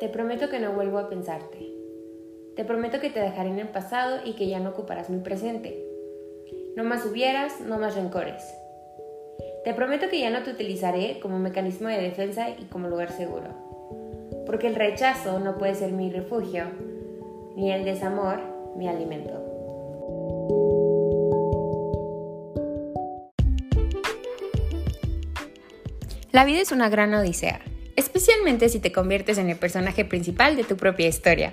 Te prometo que no vuelvo a pensarte. Te prometo que te dejaré en el pasado y que ya no ocuparás mi presente. No más hubieras, no más rencores. Te prometo que ya no te utilizaré como mecanismo de defensa y como lugar seguro. Porque el rechazo no puede ser mi refugio, ni el desamor mi alimento. La vida es una gran odisea especialmente si te conviertes en el personaje principal de tu propia historia.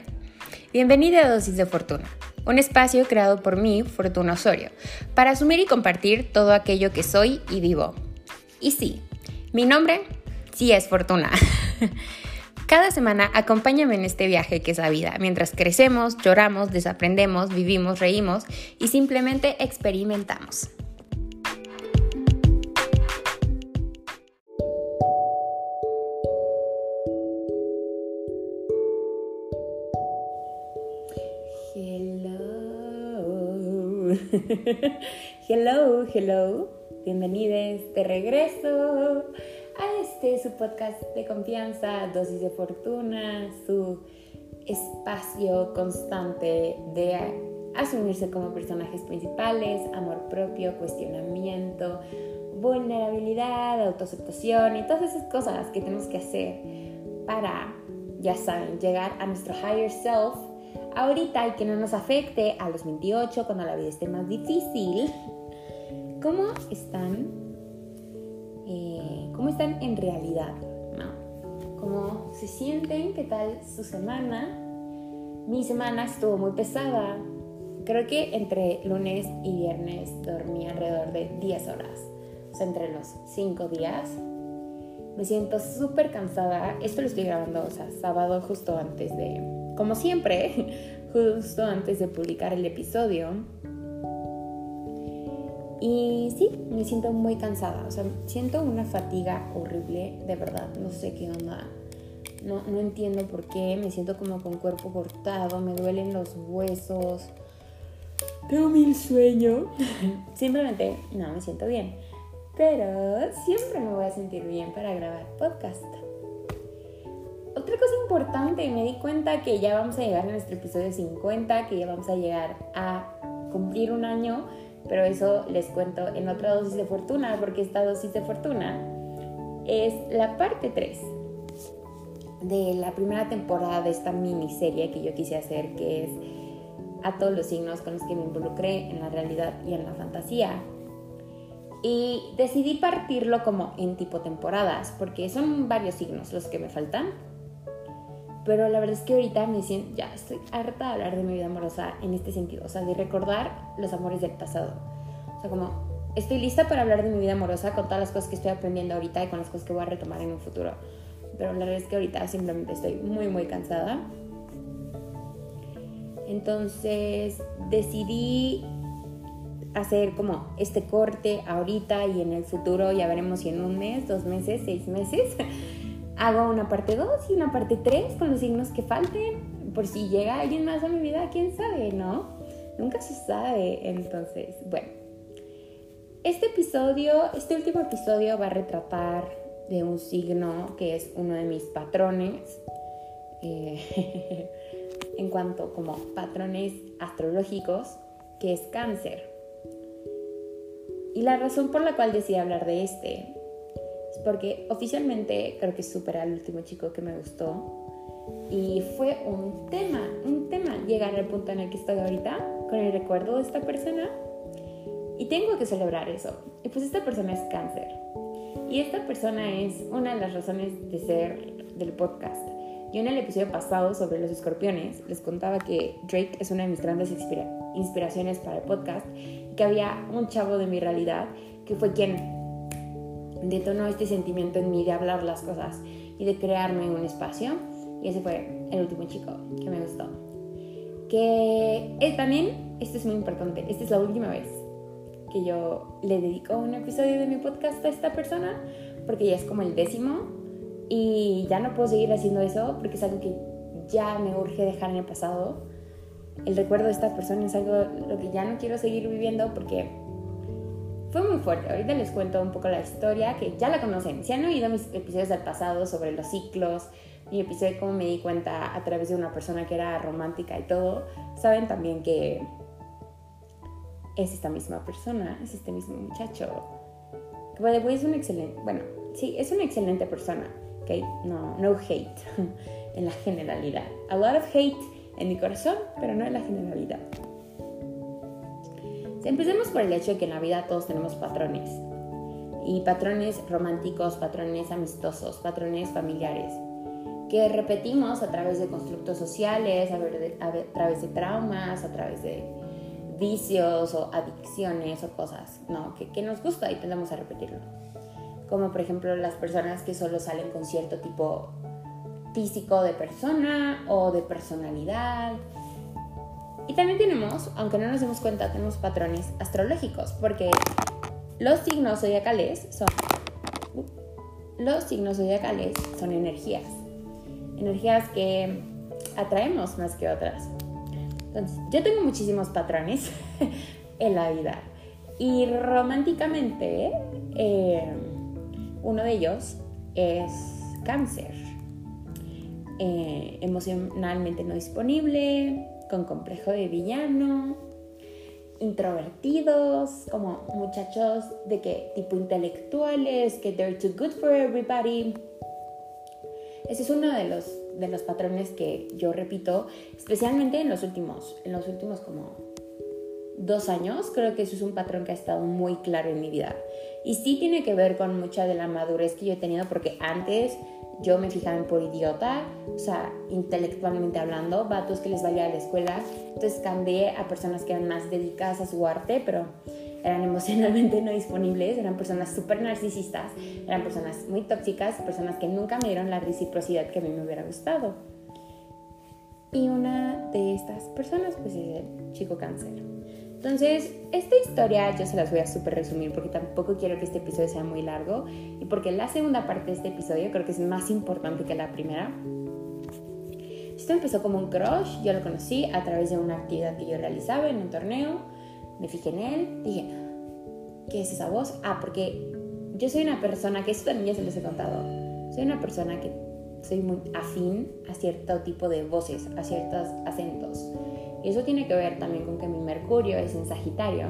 Bienvenida a Dosis de Fortuna, un espacio creado por mí, Fortuna Osorio, para asumir y compartir todo aquello que soy y vivo. Y sí, mi nombre sí es Fortuna. Cada semana acompáñame en este viaje que es la vida, mientras crecemos, lloramos, desaprendemos, vivimos, reímos y simplemente experimentamos. hello, hello. Bienvenidos de regreso a este su podcast de confianza, dosis de fortuna, su espacio constante de asumirse como personajes principales, amor propio, cuestionamiento, vulnerabilidad, autoaceptación y todas esas cosas que tenemos que hacer para, ya saben, llegar a nuestro higher self ahorita y que no nos afecte a los 28 cuando la vida esté más difícil. ¿Cómo están? Eh, ¿Cómo están en realidad? ¿Cómo se sienten? ¿Qué tal su semana? Mi semana estuvo muy pesada. Creo que entre lunes y viernes dormí alrededor de 10 horas. O sea, entre los 5 días. Me siento súper cansada. Esto lo estoy grabando, o sea, sábado justo antes de, como siempre, justo antes de publicar el episodio. Y sí, me siento muy cansada, o sea, siento una fatiga horrible, de verdad, no sé qué onda. No, no entiendo por qué, me siento como con cuerpo cortado, me duelen los huesos, tengo mil sueño. Simplemente no me siento bien. Pero siempre me voy a sentir bien para grabar podcast importante, me di cuenta que ya vamos a llegar a nuestro episodio 50, que ya vamos a llegar a cumplir un año, pero eso les cuento en otra dosis de fortuna, porque esta dosis de fortuna es la parte 3 de la primera temporada de esta miniserie que yo quise hacer, que es a todos los signos con los que me involucré en la realidad y en la fantasía. Y decidí partirlo como en tipo temporadas, porque son varios signos los que me faltan pero la verdad es que ahorita me siento, ya estoy harta de hablar de mi vida amorosa en este sentido, o sea, de recordar los amores del pasado. O sea, como estoy lista para hablar de mi vida amorosa con todas las cosas que estoy aprendiendo ahorita y con las cosas que voy a retomar en un futuro. Pero la verdad es que ahorita simplemente estoy muy, muy cansada. Entonces decidí hacer como este corte ahorita y en el futuro, ya veremos si en un mes, dos meses, seis meses, hago una parte 2 y una parte 3 con los signos que falten, por si llega alguien más a mi vida, quién sabe, ¿no? Nunca se sabe, entonces, bueno. Este episodio, este último episodio va a retratar de un signo que es uno de mis patrones, eh, en cuanto como patrones astrológicos, que es cáncer. Y la razón por la cual decidí hablar de este porque oficialmente creo que supera al último chico que me gustó. Y fue un tema, un tema llegar al punto en el que estoy ahorita, con el recuerdo de esta persona. Y tengo que celebrar eso. Y pues esta persona es cáncer. Y esta persona es una de las razones de ser del podcast. Yo en el episodio pasado sobre los escorpiones les contaba que Drake es una de mis grandes inspiraciones para el podcast, que había un chavo de mi realidad que fue quien detonó este sentimiento en mí de hablar las cosas y de crearme un espacio. Y ese fue el último chico que me gustó. Que es, también, esto es muy importante, esta es la última vez que yo le dedico un episodio de mi podcast a esta persona, porque ya es como el décimo y ya no puedo seguir haciendo eso porque es algo que ya me urge dejar en el pasado. El recuerdo de esta persona es algo lo que ya no quiero seguir viviendo porque fue muy fuerte. Ahorita les cuento un poco la historia, que ya la conocen. Si han oído mis episodios del pasado sobre los ciclos mi episodio de cómo me di cuenta a través de una persona que era romántica y todo, saben también que es esta misma persona, es este mismo muchacho. Que the es un excelente, bueno, sí, es una excelente persona, ¿ok? No, no hate en la generalidad. A lot of hate en mi corazón, pero no en la generalidad. Empecemos por el hecho de que en la vida todos tenemos patrones. Y patrones románticos, patrones amistosos, patrones familiares que repetimos a través de constructos sociales, a, través de traumas, a través de vicios o adicciones o cosas ¿no? que, que nos gusta y tendemos a repetirlo. Como por ejemplo las personas que solo salen con cierto tipo físico de persona o de personalidad. Y también tenemos, aunque no nos demos cuenta, tenemos patrones astrológicos, porque los signos zodiacales son los signos zodiacales son energías energías que atraemos más que otras. Entonces, yo tengo muchísimos patrones en la vida y románticamente eh, uno de ellos es cáncer. Eh, emocionalmente no disponible, con complejo de villano, introvertidos, como muchachos de que tipo intelectuales, que they're too good for everybody, ese es uno de los, de los patrones que yo repito, especialmente en los últimos, en los últimos como dos años. Creo que eso es un patrón que ha estado muy claro en mi vida. Y sí tiene que ver con mucha de la madurez que yo he tenido, porque antes yo me fijaba en por idiota, o sea, intelectualmente hablando, vatos que les valía a la escuela. Entonces cambié a personas que eran más dedicadas a su arte, pero eran emocionalmente no disponibles, eran personas súper narcisistas, eran personas muy tóxicas, personas que nunca me dieron la reciprocidad que a mí me hubiera gustado. Y una de estas personas pues es el chico cáncer. Entonces, esta historia yo se las voy a súper resumir porque tampoco quiero que este episodio sea muy largo y porque la segunda parte de este episodio creo que es más importante que la primera. Esto empezó como un crush, yo lo conocí a través de una actividad que yo realizaba en un torneo me fijé en él, dije, ¿qué es esa voz? Ah, porque yo soy una persona, que esto también ya se les he contado, soy una persona que soy muy afín a cierto tipo de voces, a ciertos acentos. Y eso tiene que ver también con que mi Mercurio es en Sagitario.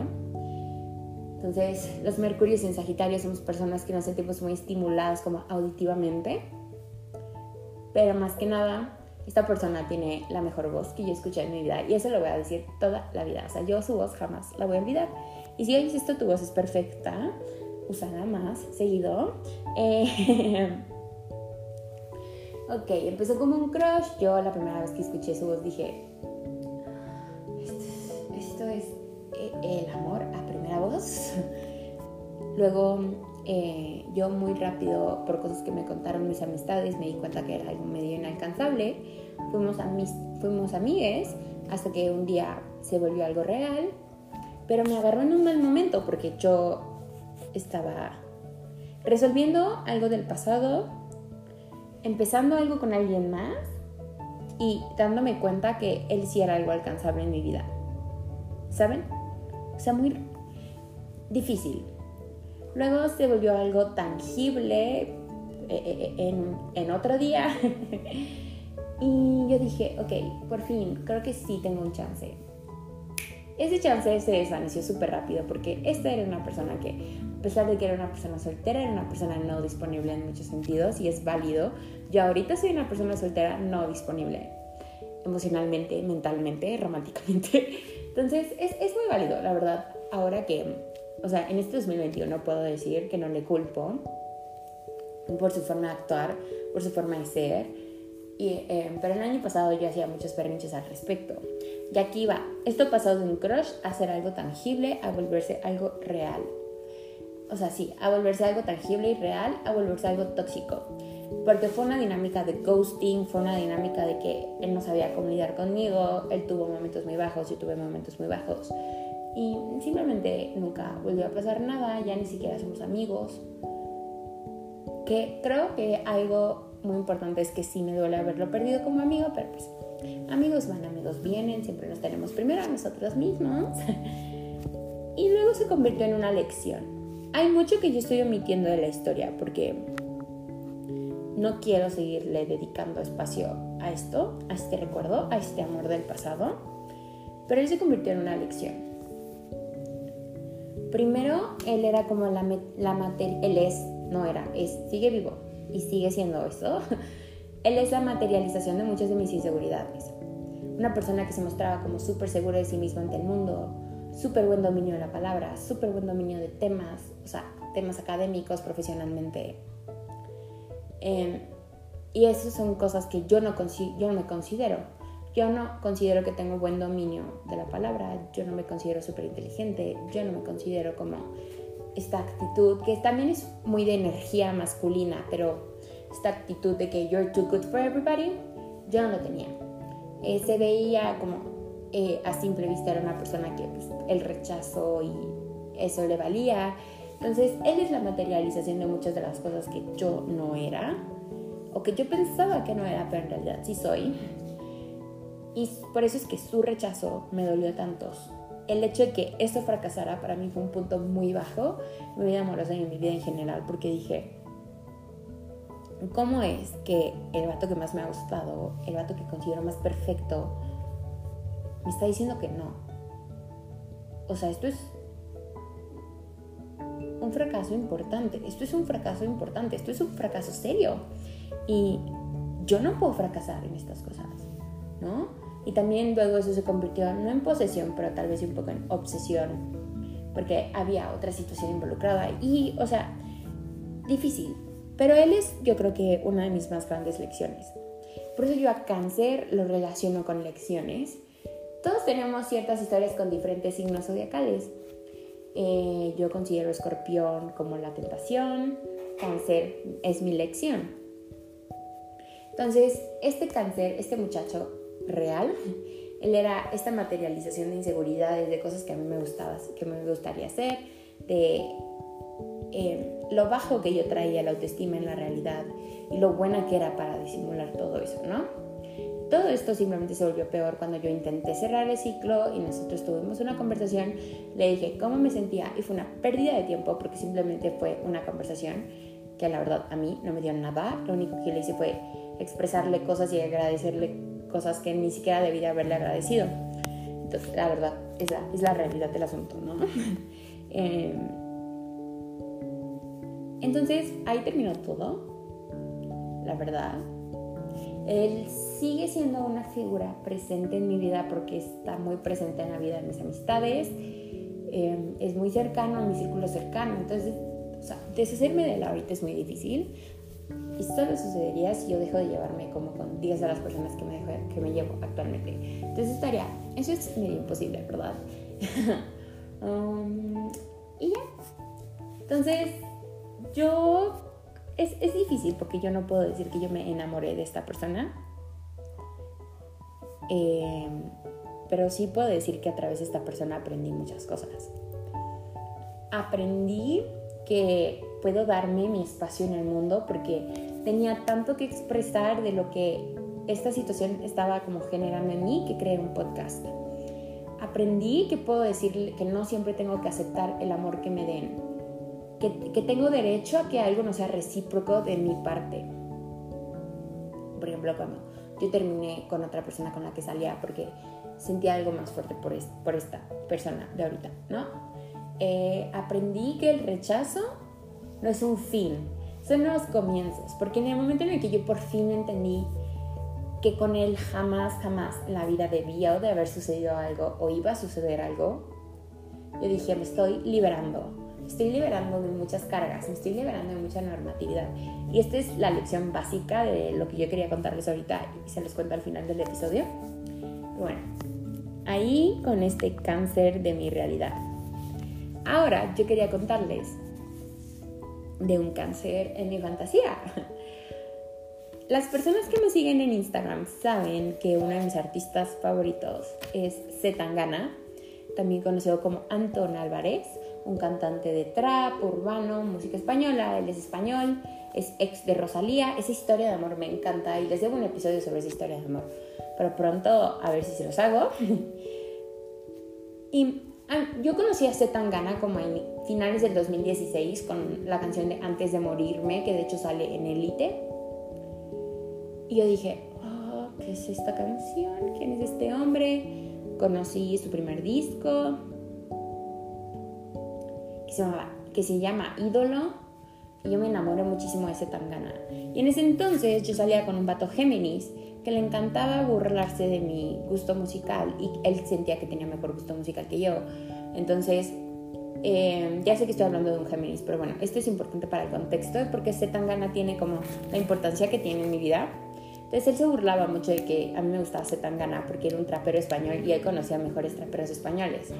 Entonces, los Mercurios en Sagitario somos personas que nos sentimos muy estimuladas como auditivamente. Pero más que nada, esta persona tiene la mejor voz que yo escuché en mi vida y eso lo voy a decir toda la vida. O sea, yo su voz jamás la voy a olvidar. Y si oyes esto, tu voz es perfecta, úsala más seguido. Eh, ok, empezó como un crush. Yo la primera vez que escuché su voz dije, Luego eh, yo muy rápido, por cosas que me contaron mis amistades, me di cuenta que era algo medio inalcanzable. Fuimos, amigues hasta que un día se volvió algo real, pero me agarró en un mal momento porque yo estaba resolviendo algo del pasado, empezando algo con alguien más y dándome cuenta que él sí era algo alcanzable en mi vida. ¿Saben? O sea, muy difícil. Luego se volvió algo tangible eh, eh, en, en otro día. y yo dije, ok, por fin, creo que sí tengo un chance. Ese chance se desvaneció súper rápido porque esta era una persona que, a pesar de que era una persona soltera, era una persona no disponible en muchos sentidos y es válido. Yo ahorita soy una persona soltera no disponible emocionalmente, mentalmente, románticamente. Entonces es, es muy válido, la verdad, ahora que o sea, en este 2021 puedo decir que no le culpo por su forma de actuar, por su forma de ser. Y, eh, pero el año pasado yo hacía muchos permisos al respecto. Y aquí va, esto pasó de un crush a ser algo tangible, a volverse algo real. O sea, sí, a volverse algo tangible y real, a volverse algo tóxico. Porque fue una dinámica de ghosting, fue una dinámica de que él no sabía cómo lidiar conmigo, él tuvo momentos muy bajos, yo tuve momentos muy bajos y simplemente nunca volvió a pasar nada, ya ni siquiera somos amigos. Que creo que algo muy importante es que sí me duele haberlo perdido como amigo, pero pues amigos van, amigos vienen, siempre nos tenemos primero a nosotros mismos. y luego se convirtió en una lección. Hay mucho que yo estoy omitiendo de la historia porque no quiero seguirle dedicando espacio a esto, a este recuerdo, a este amor del pasado, pero él se convirtió en una lección. Primero, él era como la, la materia, él es, no era, es, sigue vivo y sigue siendo eso. él es la materialización de muchas de mis inseguridades. Una persona que se mostraba como súper segura de sí mismo ante el mundo, súper buen dominio de la palabra, súper buen dominio de temas, o sea, temas académicos, profesionalmente. Em, y esas son cosas que yo no, yo no me considero. Yo no considero que tengo buen dominio de la palabra, yo no me considero súper inteligente, yo no me considero como esta actitud, que también es muy de energía masculina, pero esta actitud de que you're too good for everybody, yo no lo tenía. Eh, se veía como eh, a simple vista era una persona que pues, el rechazo y eso le valía. Entonces, él es la materialización de muchas de las cosas que yo no era o que yo pensaba que no era, pero en realidad sí soy. Y por eso es que su rechazo me dolió tanto. El hecho de que eso fracasara para mí fue un punto muy bajo en mi vida amorosa y en mi vida en general, porque dije, ¿Cómo es que el vato que más me ha gustado, el vato que considero más perfecto, me está diciendo que no? O sea, esto es un fracaso importante, esto es un fracaso importante, esto es un fracaso serio. Y yo no puedo fracasar en estas cosas, ¿no? Y también luego eso se convirtió no en posesión, pero tal vez un poco en obsesión, porque había otra situación involucrada. Y, o sea, difícil, pero él es, yo creo que, una de mis más grandes lecciones. Por eso yo a cáncer lo relaciono con lecciones. Todos tenemos ciertas historias con diferentes signos zodiacales. Eh, yo considero escorpión como la tentación, cáncer es mi lección. Entonces, este cáncer, este muchacho real, él era esta materialización de inseguridades, de cosas que a mí me gustaba, que me gustaría hacer, de eh, lo bajo que yo traía la autoestima en la realidad y lo buena que era para disimular todo eso, ¿no? Todo esto simplemente se volvió peor cuando yo intenté cerrar el ciclo y nosotros tuvimos una conversación. Le dije cómo me sentía y fue una pérdida de tiempo porque simplemente fue una conversación que la verdad a mí no me dio nada. Lo único que le hice fue expresarle cosas y agradecerle cosas que ni siquiera debía haberle agradecido. Entonces, la verdad, es la, es la realidad del asunto, ¿no? eh, entonces ahí terminó todo, la verdad. Él sigue siendo una figura presente en mi vida porque está muy presente en la vida de mis amistades, em, es muy cercano a mi círculo cercano, entonces o sea, deshacerme de él ahorita es muy difícil y solo sucedería si yo dejo de llevarme como con 10 de las personas que me, que me llevo actualmente. Entonces estaría, eso es medio imposible, ¿verdad? Um, y ya. Entonces, yo, es, es difícil porque yo no puedo decir que yo me enamoré de esta persona. Em, pero sí puedo decir que a través de esta persona aprendí muchas cosas. Aprendí que puedo darme mi espacio en el mundo porque tenía tanto que expresar de lo que esta situación estaba como generando en mí que creé un podcast. Aprendí que puedo decir que no siempre tengo que aceptar el amor que me den, que, tengo derecho a que algo no sea recíproco de mi parte. Por ejemplo, cuando yo terminé con otra persona con la que salía porque sentía algo más fuerte por, por esta persona de ahorita, ¿no? Eh, aprendí que el rechazo no es un fin, son los comienzos, porque en el momento en el que yo por fin entendí que con él jamás, jamás en la vida debía o de haber sucedido algo o iba a suceder algo, yo dije, me estoy liberando estoy liberando de muchas cargas, me estoy liberando de mucha normatividad. Y esta es la lección básica de lo que yo quería contarles ahorita y se los cuento al final del episodio. Bueno, ahí con este cáncer de mi realidad. Ahora yo quería contarles de un cáncer en mi fantasía. Las personas que me siguen en Instagram saben que uno de mis artistas favoritos es Zetangana, también conocido como Anton Álvarez un cantante de trap, urbano, música española, él es español, es ex de Rosalía, esa historia de amor me encanta y les debo un episodio sobre esa historia de amor, pero pronto a ver si se los hago. y ah, yo conocí a Zetangana como finales del 2016 con la canción de Antes de morirme, que de hecho sale en Elite. Y yo dije, oh, ¿qué es esta canción? ¿Quién es este hombre? Conocí su primer disco, que se, que se llama Ídolo, y yo me enamoré muchísimo de ese Tangana. Y en ese entonces yo salía con un vato Géminis que le encantaba burlarse de mi gusto musical y él sentía que tenía mejor gusto musical que yo. Entonces, eh, ya sé que estoy hablando de un Géminis, pero bueno, esto es importante para el contexto porque ese Tangana tiene como la importancia que tiene en mi vida. Entonces él se burlaba mucho de que a mí me gustaba Zetangana porque era un trapero español y él conocía mejores traperos españoles.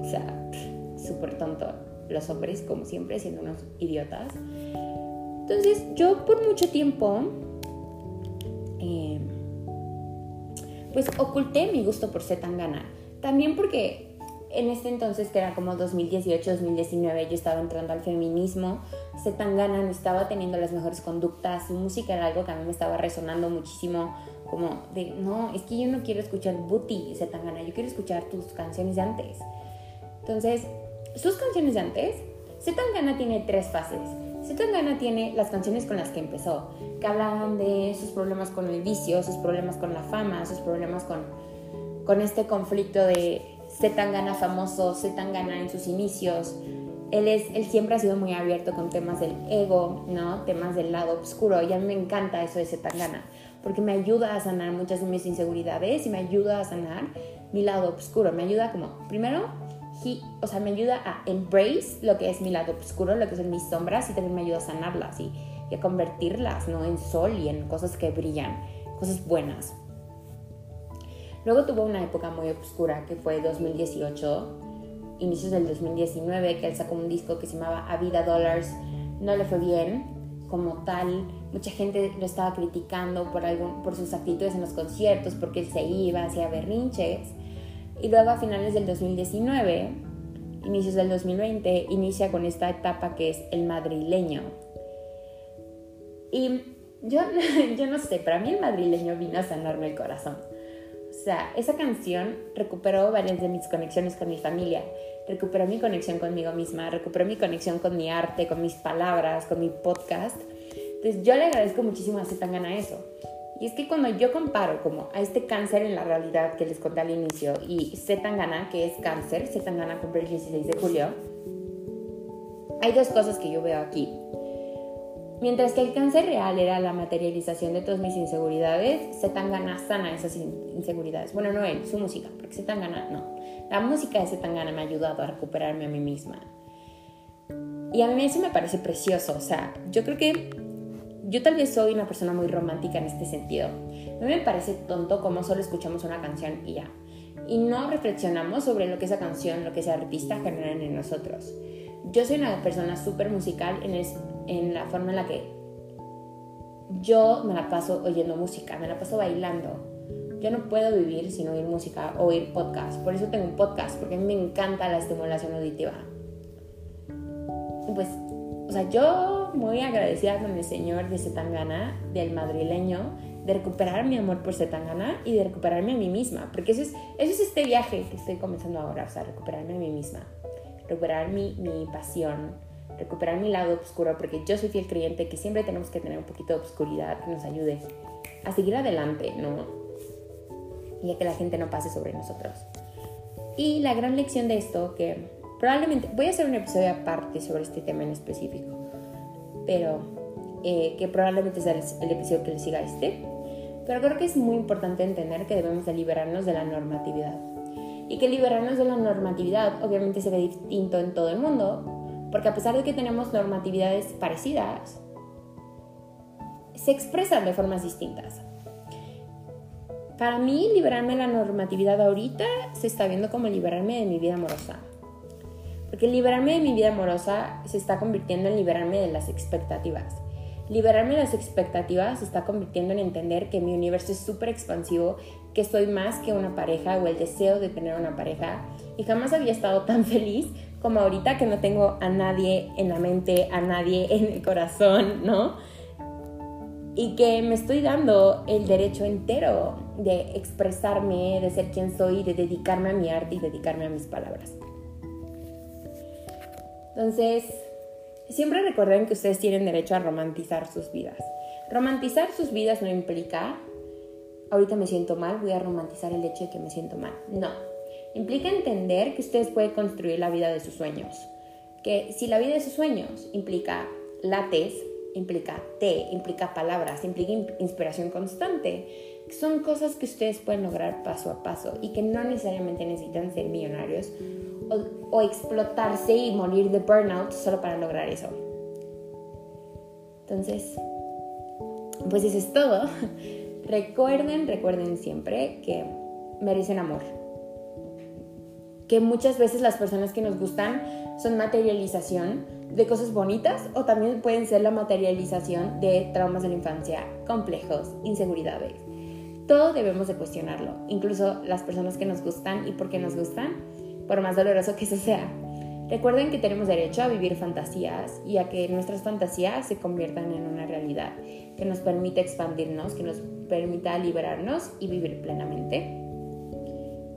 O sea, súper tonto. Los hombres, como siempre, siendo unos idiotas. Entonces yo por mucho tiempo... Eh, pues oculté mi gusto por Zetangana. También porque en este entonces, que era como 2018-2019, yo estaba entrando al feminismo, Zetangana no estaba teniendo las mejores conductas, su música era algo que a mí me estaba resonando muchísimo, como de, no, es que yo no quiero escuchar Booty Zetangana, yo quiero escuchar tus canciones de antes. Entonces, sus canciones de antes, Zetangana tiene tres fases. Zetangana tiene las canciones con las que empezó, que hablaban de sus problemas con el vicio, sus problemas con la fama, sus problemas con, con este conflicto de Zetangana famoso, Zetangana en sus inicios. Él, es, él siempre ha sido muy abierto con temas del ego, ¿no? Temas del lado oscuro. Y a mí me encanta eso de Zetangana, porque me ayuda a sanar muchas de mis inseguridades y me ayuda a sanar mi lado oscuro. Me ayuda como, primero, o sea, me ayuda a embrace lo que es mi lado oscuro, lo que son mis sombras y también me ayuda a sanarlas y a convertirlas, ¿no? En sol y en cosas que brillan, cosas buenas. Luego tuvo una época muy oscura que fue 2018, inicios del 2019, que él sacó un disco que se llamaba A Vida Dollars. No le fue bien como tal. Mucha gente lo estaba criticando por, algo, por sus actitudes en los conciertos, porque él se iba, hacía berrinches. Y luego a finales del 2019, inicios del 2020, inicia con esta etapa que es el madrileño. Y yo, yo no sé, para mí el madrileño vino a sanarme el corazón. O sea, esa canción recuperó varias de mis conexiones con mi familia, recuperó mi conexión conmigo misma, recuperó mi conexión con mi arte, con mis palabras, con mi podcast. Entonces yo le agradezco muchísimo a Zetangana eso. Y es que cuando yo comparo como a este cáncer en la realidad que les conté al inicio y Zetangana, que es cáncer, Zetangana cumple el 16 de julio, hay dos cosas que yo veo aquí. Mientras que el cáncer real era la materialización de todas mis inseguridades, Zetangana sana esas inseguridades. Bueno, no él, su música, porque Zetangana no. La música de Zetangana me ha ayudado a recuperarme a mí misma. Y a mí eso me parece precioso. O sea, yo creo que yo tal vez soy una persona muy romántica en este sentido. A mí me parece tonto como solo escuchamos una canción y ya. Y no reflexionamos sobre lo que esa canción, lo que ese artista generan en nosotros. Yo soy una persona súper musical en, en la forma en la que yo me la paso oyendo música, me la paso bailando. Yo no puedo vivir sin oír música o oír podcast. Por eso tengo un podcast, porque a mí me encanta la estimulación auditiva. Y pues, o sea, yo muy agradecida con el señor de Zetangana, del madrileño, de recuperar mi amor por Zetangana y de recuperarme a mí misma. Porque eso es, eso es este viaje que estoy comenzando ahora, o sea, recuperarme a mí misma. Recuperar mi, mi pasión, recuperar mi lado oscuro, porque yo soy fiel creyente que siempre tenemos que tener un poquito de oscuridad que nos ayude a seguir adelante, ¿no? Y a que la gente no pase sobre nosotros. Y la gran lección de esto, que probablemente voy a hacer un episodio aparte sobre este tema en específico, pero eh, que probablemente sea el, episodio que le siga este. Pero creo que es muy importante entender que debemos de liberarnos de la normatividad. Y que liberarnos de la normatividad obviamente se ve distinto en todo el mundo, porque a pesar de que tenemos normatividades parecidas, se expresan de formas distintas. Para mí, liberarme de la normatividad ahorita se está viendo como liberarme de mi vida amorosa. Porque liberarme de mi vida amorosa se está convirtiendo en liberarme de las expectativas. Liberarme de las expectativas se está convirtiendo en entender que mi universo es súper expansivo, que soy más que una pareja o el deseo de tener una pareja. Y jamás había estado tan feliz como ahorita que no tengo a nadie en la mente, a nadie en el corazón, ¿no? Y que me estoy dando el derecho entero de expresarme, de ser quien soy, de dedicarme a mi arte y dedicarme a mis palabras. Entonces, siempre recuerden que ustedes tienen derecho a romantizar sus vidas. Romantizar sus vidas no implica, ahorita me siento mal, voy a romantizar el hecho de que me siento mal. No, implica entender que ustedes pueden construir la vida de sus sueños. Que si la vida de sus sueños implica lates, implica té, implica palabras, implica inspiración constante, son cosas que ustedes pueden lograr paso a paso y que no necesariamente necesitan ser millonarios o, explotarse y morir de burnout solo para lograr eso. Entonces, pues eso es todo. Recuerden, recuerden siempre que merecen amor. Que muchas veces las personas que nos gustan son materialización de cosas bonitas o también pueden ser la materialización de traumas de la infancia, complejos, inseguridades. Todo debemos de cuestionarlo, incluso las personas que nos gustan y por qué nos gustan, por más doloroso que eso sea. Recuerden que tenemos derecho a vivir fantasías y a que nuestras fantasías se conviertan en una realidad que nos permita expandirnos, que nos permita liberarnos y vivir plenamente.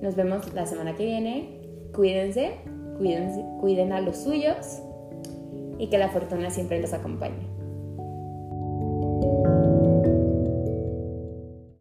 Nos vemos la semana que viene. Cuídense, cuídense cuiden a los suyos y que la fortuna siempre los acompañe.